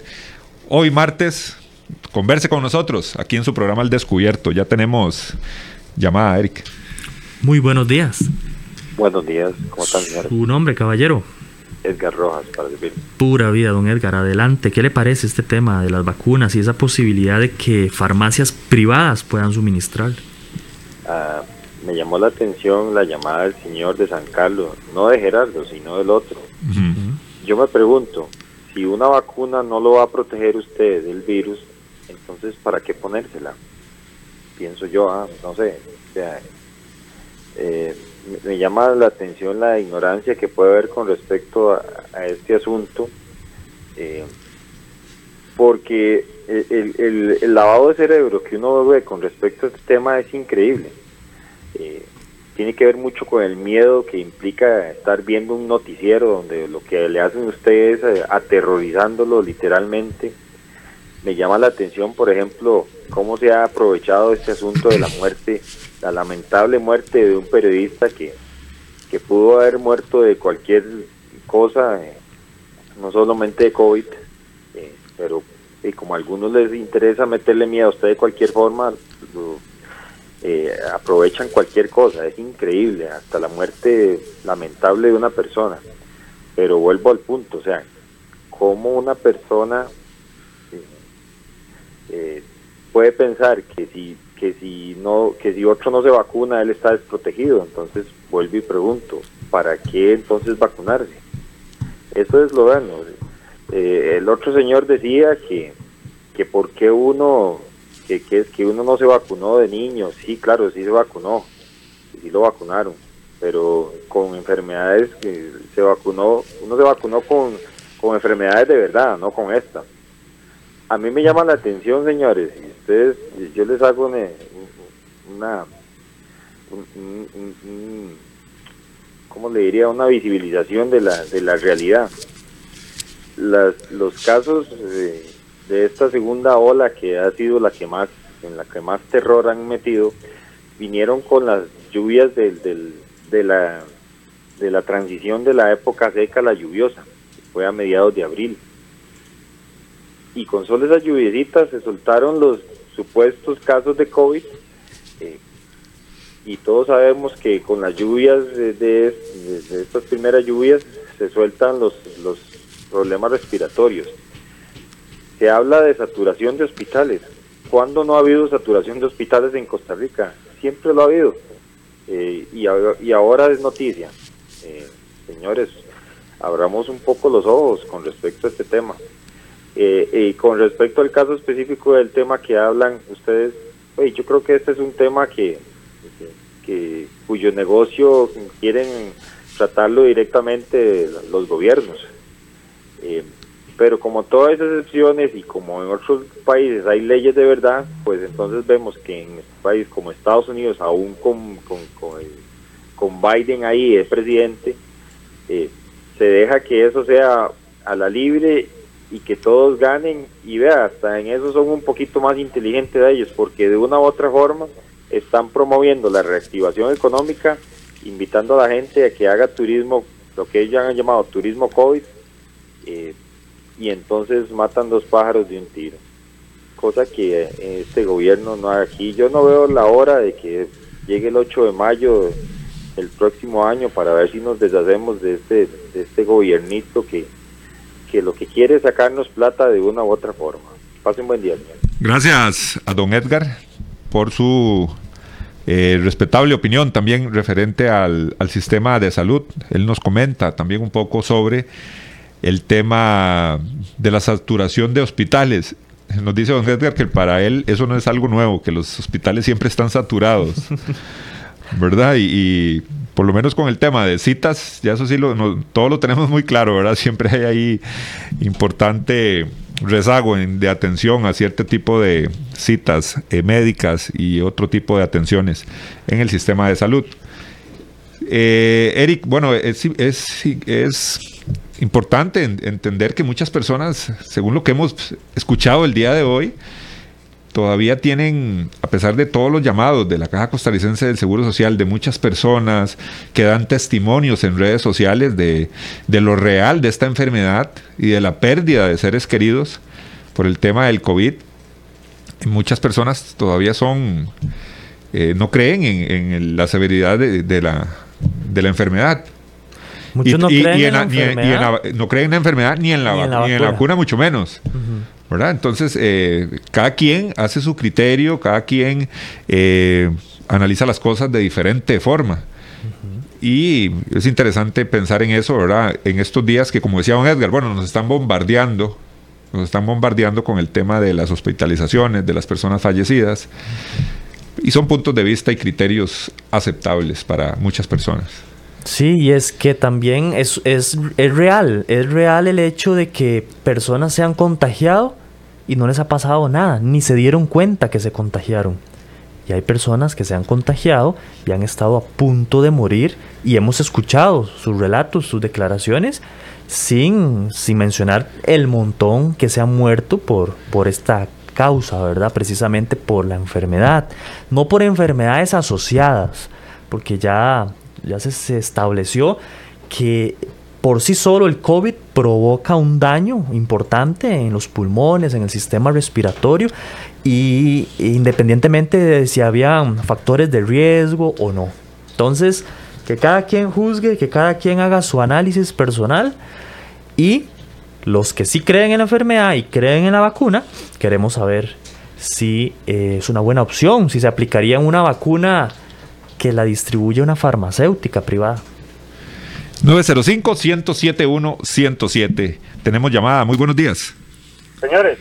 hoy martes converse con nosotros aquí en su programa El Descubierto. Ya tenemos llamada, Eric. Muy buenos días. Buenos días, ¿cómo están, señor? Su nombre, caballero. Edgar Rojas, para servir. Pura vida, don Edgar. Adelante. ¿Qué le parece este tema de las vacunas y esa posibilidad de que farmacias privadas puedan suministrar? Ah, me llamó la atención la llamada del señor de San Carlos, no de Gerardo, sino del otro. Yo me pregunto, si una vacuna no lo va a proteger usted del virus, entonces ¿para qué ponérsela? Pienso yo, ah, no sé, eh, me llama la atención la ignorancia que puede haber con respecto a, este asunto, eh, porque el, el, lavado de cerebro que uno ve con respecto a este tema es increíble. Eh, tiene que ver mucho con el miedo que implica estar viendo un noticiero donde lo que le hacen ustedes eh, aterrorizándolo literalmente. Me llama la atención, por ejemplo, cómo se ha aprovechado este asunto de la muerte, la lamentable muerte de un periodista que, que pudo haber muerto de cualquier cosa, eh, no solamente de COVID, eh, pero y como a algunos les interesa meterle miedo a usted de cualquier forma, eh, aprovechan cualquier cosa, es increíble, hasta la muerte lamentable de una persona. Pero vuelvo al punto, o sea, cómo una persona eh, puede pensar que si que si no que si otro no se vacuna él está desprotegido, entonces vuelvo y pregunto, ¿para qué entonces vacunarse? Eso es lo bueno. eh, el otro señor decía que, que por qué uno, que, que, que uno no se vacunó de niño. Sí, claro, sí se vacunó, sí lo vacunaron, pero con enfermedades que se vacunó, uno se vacunó con, con enfermedades de verdad, no con esta. A mí me llama la atención, señores, y ustedes, yo les hago una, una ¿cómo le diría? Una visibilización de la, de la realidad. Las, los casos de, de esta segunda ola que ha sido la que más, en la que más terror han metido, vinieron con las lluvias del, del, de, la, de la transición de la época seca a la lluviosa, fue a mediados de abril. Y con solo esas lluviecitas se soltaron los supuestos casos de COVID eh, y todos sabemos que con las lluvias de, estas primeras lluvias se sueltan los, los problemas respiratorios. Se habla de saturación de hospitales. ¿Cuándo no ha habido saturación de hospitales en Costa Rica? Siempre lo ha habido. Eh, y, y, ahora es noticia. Eh, señores, abramos un poco los ojos con respecto a este tema. Eh, y con respecto al caso específico del tema que hablan ustedes, yo creo que este es un tema que, cuyo negocio quieren tratarlo directamente los gobiernos. Eh, pero como todas esas excepciones y como en otros países hay leyes de verdad, pues entonces vemos que en un país como Estados Unidos, aún con, con, con, Biden ahí es presidente, eh, se deja que eso sea a la libre y que todos ganen y vea, hasta en eso son un poquito más inteligentes de ellos, porque de una u otra forma están promoviendo la reactivación económica, invitando a la gente a que haga turismo, lo que ellos han llamado turismo COVID, eh, y entonces matan dos pájaros de un tiro. Cosa que eh, este gobierno no aquí. Yo no veo la hora de que llegue el 8 de mayo el próximo año para ver si nos deshacemos de este, de este gobiernito que, que lo que quiere es sacarnos plata de una u otra forma. Pasen buen día, señor. Gracias a don Edgar por su eh, respetable opinión también referente al, sistema de salud. Él nos comenta también un poco sobre el tema de la saturación de hospitales. Nos dice don Edgar que para él eso no es algo nuevo, que los hospitales siempre están saturados, ¿verdad? Y, por lo menos con el tema de citas, ya eso sí, lo, todo lo tenemos muy claro, ¿verdad? Siempre hay ahí importante rezago de atención a cierto tipo de citas eh, médicas y otro tipo de atenciones en el sistema de salud. Eh, Eric, bueno, es, importante entender que muchas personas, según lo que hemos escuchado el día de hoy, todavía tienen, a pesar de todos los llamados de la Caja Costarricense del Seguro Social, de muchas personas que dan testimonios en redes sociales de, lo real de esta enfermedad y de la pérdida de seres queridos por el tema del COVID, muchas personas todavía son, eh, no creen en, la severidad de, la, de la enfermedad. Muchos no, creen en la enfermedad. no creen en la enfermedad ni en la, ni en la vacuna, mucho menos. Entonces, eh, cada quien hace su criterio, cada quien eh, analiza las cosas de diferente forma. Y es interesante pensar en eso, ¿verdad? En estos días que, como decía don Edgar, bueno, nos están bombardeando, nos están bombardeando con el tema de las hospitalizaciones, de las personas fallecidas. Y son puntos de vista y criterios aceptables para muchas personas. Sí, y es que también es, es, es real, es real el hecho de que personas se han contagiado y no les ha pasado nada, ni se dieron cuenta que se contagiaron. Y hay personas que se han contagiado y han estado a punto de morir y hemos escuchado sus relatos, sus declaraciones, sin, sin mencionar el montón que se han muerto por, por esta causa, ¿verdad? Precisamente por la enfermedad, no por enfermedades asociadas, porque ya, ya se, estableció que por sí solo el COVID provoca un daño importante en los pulmones, en el sistema respiratorio y independientemente de si había factores de riesgo o no. Entonces, que cada quien juzgue, que cada quien haga su análisis personal y los que sí creen en la enfermedad y creen en la vacuna, queremos saber si eh, es una buena opción, si se aplicaría una vacuna que la distribuye una farmacéutica privada. 905-107-107. Tenemos llamada. Muy buenos días. Señores.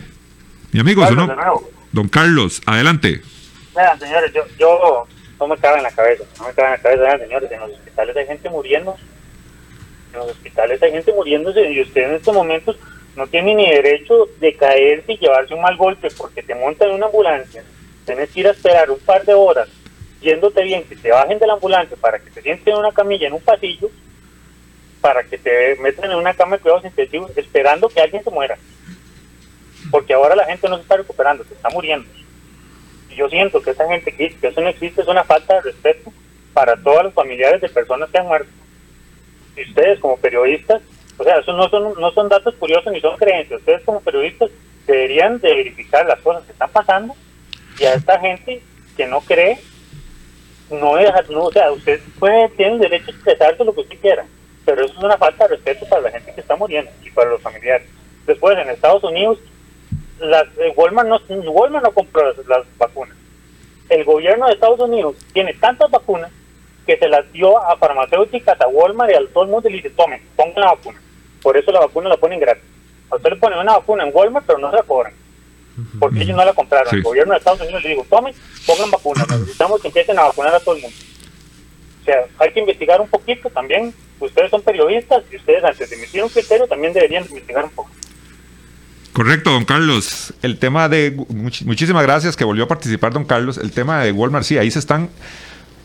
Mi amigo, ¿no? Don Carlos, adelante. Vean, señores, yo, yo no me cabe en la cabeza, no me cabe en la cabeza, vean, señores, en los hospitales hay gente muriendo, en los hospitales hay gente muriéndose y usted en estos momentos no tiene ni derecho de caerse y llevarse un mal golpe porque te montan en una ambulancia, tienes que ir a esperar un par de horas, yéndote bien, que te bajen de la ambulancia para que te sienten en una camilla en un pasillo, para que te metan en una cama de cuidados intensivos, esperando que alguien se muera porque ahora la gente no se está recuperando, se está muriendo. Y yo siento que esa gente que, que eso no existe es una falta de respeto para todos los familiares de personas que han muerto. Y ustedes como periodistas, o sea, eso no son, no son datos curiosos ni son creencias, ustedes como periodistas deberían de verificar las cosas que están pasando y a esta gente que no cree, no deja, no, o sea, usted puede, tiene derecho a expresarse lo que usted quiera, pero eso es una falta de respeto para la gente que está muriendo y para los familiares. Después, en Estados Unidos, las, eh, Walmart, no, Walmart no compró las, vacunas. El gobierno de Estados Unidos tiene tantas vacunas que se las dio a farmacéuticas, a Walmart y a todo el mundo y le dice, tomen, pongan la vacuna. Por eso la vacuna la ponen gratis. A usted le ponen una vacuna en Walmart, pero no se la cobran. Porque ellos no la compraron. El gobierno de Estados Unidos le dijo, tomen, pongan vacunas. Necesitamos que empiecen a vacunar a todo el mundo. O sea, hay que investigar un poquito también. Ustedes son periodistas y ustedes antes de emitir un criterio también deberían investigar un poco. Correcto, don Carlos. El tema de. muchísimas gracias que volvió a participar, don Carlos. El tema de Walmart, sí, ahí se están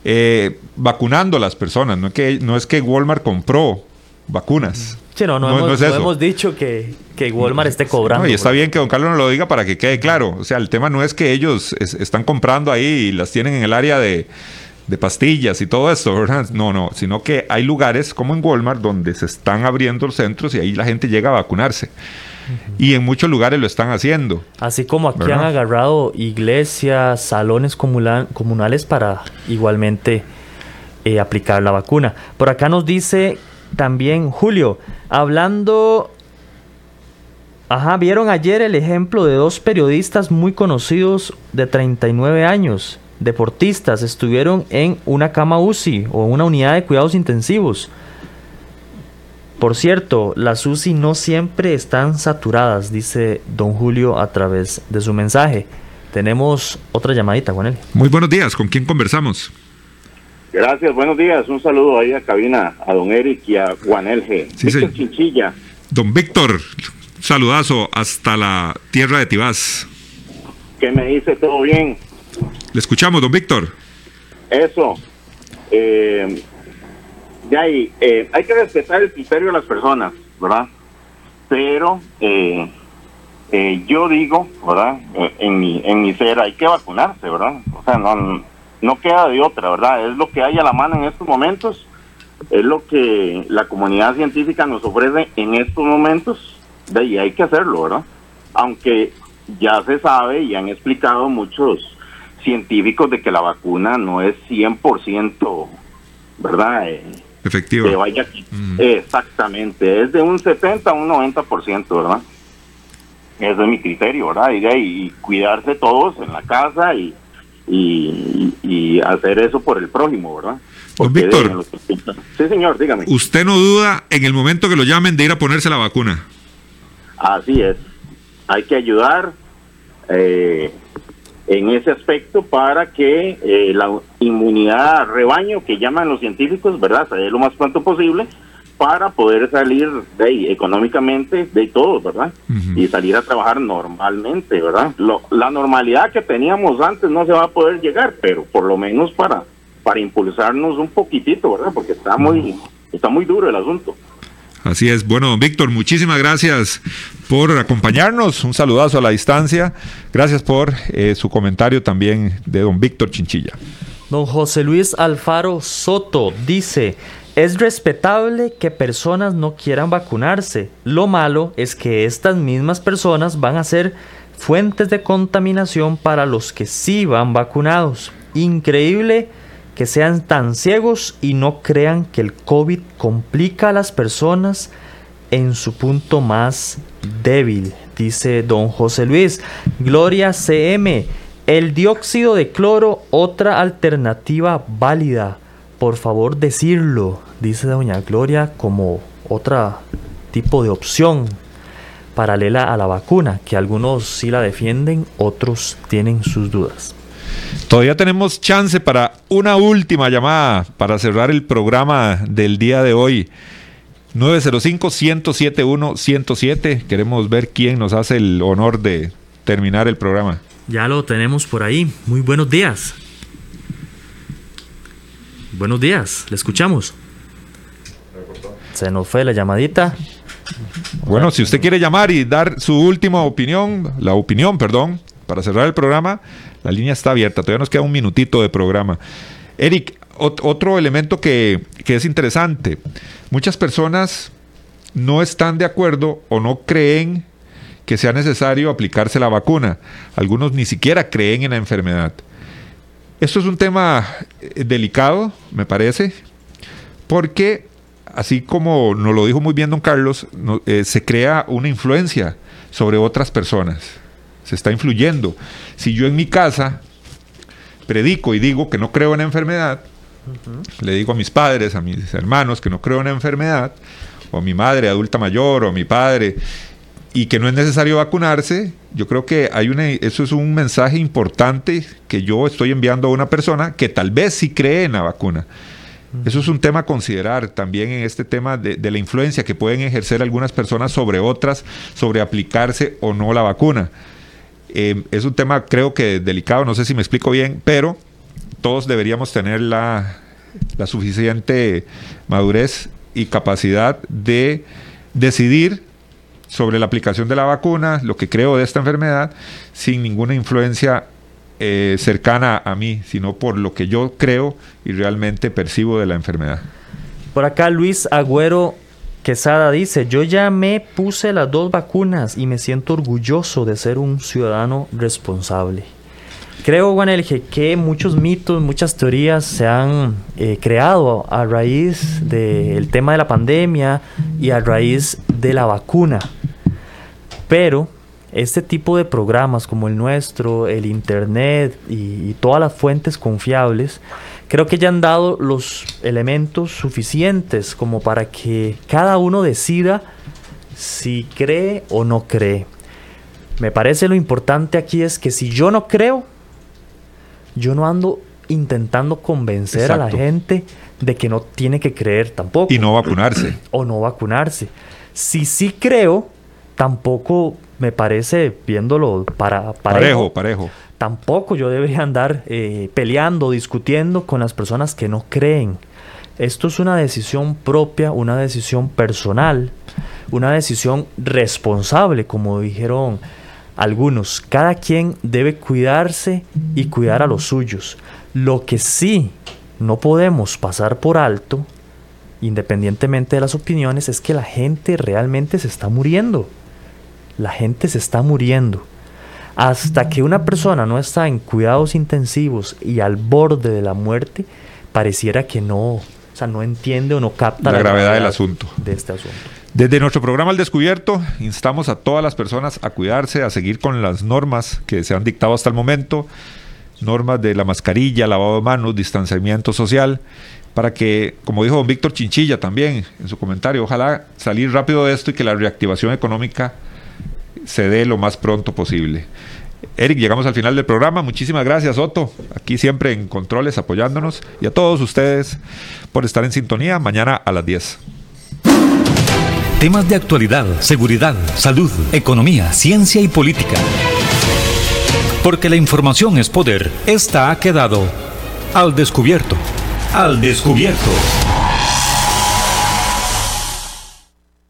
eh, vacunando las personas. No es, que, no es que Walmart compró vacunas. Sí, no, no, hemos, dicho que, que, Walmart esté cobrando. y está bien que don Carlos nos lo diga para que quede claro. O sea, el tema no es que ellos están comprando ahí y las tienen en el área de, de pastillas y todo eso, ¿verdad? No, no, sino que hay lugares como en Walmart donde se están abriendo los centros y ahí la gente llega a vacunarse y en muchos lugares lo están haciendo. Así como aquí han agarrado iglesias, salones comunales para igualmente eh, aplicar la vacuna. Por acá nos dice también Julio, hablando... Ajá, vieron ayer el ejemplo de dos periodistas muy conocidos de 39 años, deportistas, estuvieron en una cama UCI o una unidad de cuidados intensivos. Por cierto, las UCI no siempre están saturadas, dice don Julio a través de su mensaje. Tenemos otra llamadita, Juanel. Muy buenos días, ¿con quién conversamos? Gracias, buenos días. Un saludo ahí a cabina, a don Eric y a Juanel G. Sí, Víctor Chinchilla. Don Víctor, saludazo hasta la tierra de Tibás. ¿Qué me dice? ¿Todo bien? Le escuchamos, don Víctor. Eso. Eh, ya hay, eh, hay que respetar el criterio de las personas, ¿verdad? Pero eh, eh, yo digo, ¿verdad? en, mi, en mi ser hay que vacunarse, ¿verdad? O sea, no, no queda de otra, ¿verdad? Es lo que hay a la mano en estos momentos, es lo que la comunidad científica nos ofrece en estos momentos, de ahí hay que hacerlo, ¿verdad? Aunque ya se sabe y han explicado muchos científicos de que la vacuna no es 100%, ¿verdad? Efectivo. vaya Exactamente, es de un 70 a un 90%, ¿verdad? Ese es mi criterio, ¿verdad? Y, cuidarse todos en la casa y, y, hacer eso por el prójimo, ¿verdad? Don Víctor. Sí, señor, dígame. ¿Usted no duda en el momento que lo llamen de ir a ponerse la vacuna? Así es. Hay que ayudar. Eh, en ese aspecto para que eh, la inmunidad rebaño que llaman los científicos, ¿verdad?, se lo más pronto posible para poder salir de ahí económicamente de todos, ¿verdad? Y salir a trabajar normalmente, ¿verdad? la normalidad que teníamos antes no se va a poder llegar, pero por lo menos para para impulsarnos un poquitito, ¿verdad? Porque está muy está muy duro el asunto. Así es. Bueno, don Víctor, muchísimas gracias por acompañarnos. Un saludazo a la distancia. Gracias por eh, su comentario también de don Víctor Chinchilla. Don José Luis Alfaro Soto dice, es respetable que personas no quieran vacunarse. Lo malo es que estas mismas personas van a ser fuentes de contaminación para los que sí van vacunados. Increíble que sean tan ciegos y no crean que el COVID complica a las personas en su punto más débil, dice don José Luis. Gloria CM, el dióxido de cloro, otra alternativa válida. Por favor, decirlo, dice doña Gloria, como otro tipo de opción paralela a la vacuna, que algunos sí la defienden, otros tienen sus dudas. Todavía tenemos chance para una última llamada para cerrar el programa del día de hoy. 905-107-107. Queremos ver quién nos hace el honor de terminar el programa. Ya lo tenemos por ahí. Muy buenos días. Buenos días, le escuchamos. Se nos fue la llamadita. Bueno, si usted quiere llamar y dar su última opinión, la opinión, perdón, para cerrar el programa, la línea está abierta. Todavía nos queda un minutito de programa. Eric, otro elemento que, que es interesante. Muchas personas no están de acuerdo o no creen que sea necesario aplicarse la vacuna. Algunos ni siquiera creen en la enfermedad. Esto es un tema eh, delicado, me parece, porque así como nos lo dijo muy bien don Carlos, eh, se crea una influencia sobre otras personas. Se está influyendo. Si yo en mi casa predico y digo que no creo en la enfermedad, le digo a mis padres, a mis hermanos que no creo en la enfermedad, o a mi madre adulta mayor, o a mi padre, y que no es necesario vacunarse, yo creo que hay una, eso es un mensaje importante que yo estoy enviando a una persona que tal vez sí cree en la vacuna. Eso es un tema a considerar también en este tema de, la influencia que pueden ejercer algunas personas sobre otras, sobre aplicarse o no la vacuna. Eh, es un tema creo que delicado, no sé si me explico bien, pero todos deberíamos tener la, la suficiente madurez y capacidad de decidir sobre la aplicación de la vacuna, lo que creo de esta enfermedad, sin ninguna influencia eh, cercana a mí, sino por lo que yo creo y realmente percibo de la enfermedad. Por acá Luis Agüero Quesada dice, yo ya me puse las dos vacunas y me siento orgulloso de ser un ciudadano responsable. Creo, Juanelge, que muchos mitos, muchas teorías se han eh, creado a raíz del tema de la pandemia y a raíz de la vacuna. Pero este tipo de programas como el nuestro, el Internet y, todas las fuentes confiables, creo que ya han dado los elementos suficientes como para que cada uno decida si cree o no cree. Me parece lo importante aquí es que si yo no creo, yo no ando intentando convencer a la gente de que no tiene que creer tampoco. Y no vacunarse. o no vacunarse. Si sí creo, tampoco me parece, viéndolo para, parejo, parejo, tampoco yo debería andar eh, peleando, discutiendo con las personas que no creen. Esto es una decisión propia, una decisión personal, una decisión responsable, como dijeron algunos. Cada quien debe cuidarse y cuidar a los suyos. Lo que sí no podemos pasar por alto, independientemente de las opiniones, es que la gente realmente se está muriendo la gente se está muriendo. Hasta que una persona no está en cuidados intensivos y al borde de la muerte, pareciera que no, o sea, no entiende o no capta la, gravedad, del asunto. De este asunto. Desde nuestro programa Al Descubierto, instamos a todas las personas a cuidarse, a seguir con las normas que se han dictado hasta el momento, normas de la mascarilla, lavado de manos, distanciamiento social, para que, como dijo don Víctor Chinchilla también en su comentario, ojalá salir rápido de esto y que la reactivación económica se dé lo más pronto posible. Eric, llegamos al final del programa. Muchísimas gracias, Otto. Aquí siempre en Controles apoyándonos. Y a todos ustedes por estar en sintonía. Mañana a las 10. Temas de actualidad, seguridad, salud, economía, ciencia y política. Porque la información es poder. Esta ha quedado al descubierto. Al descubierto.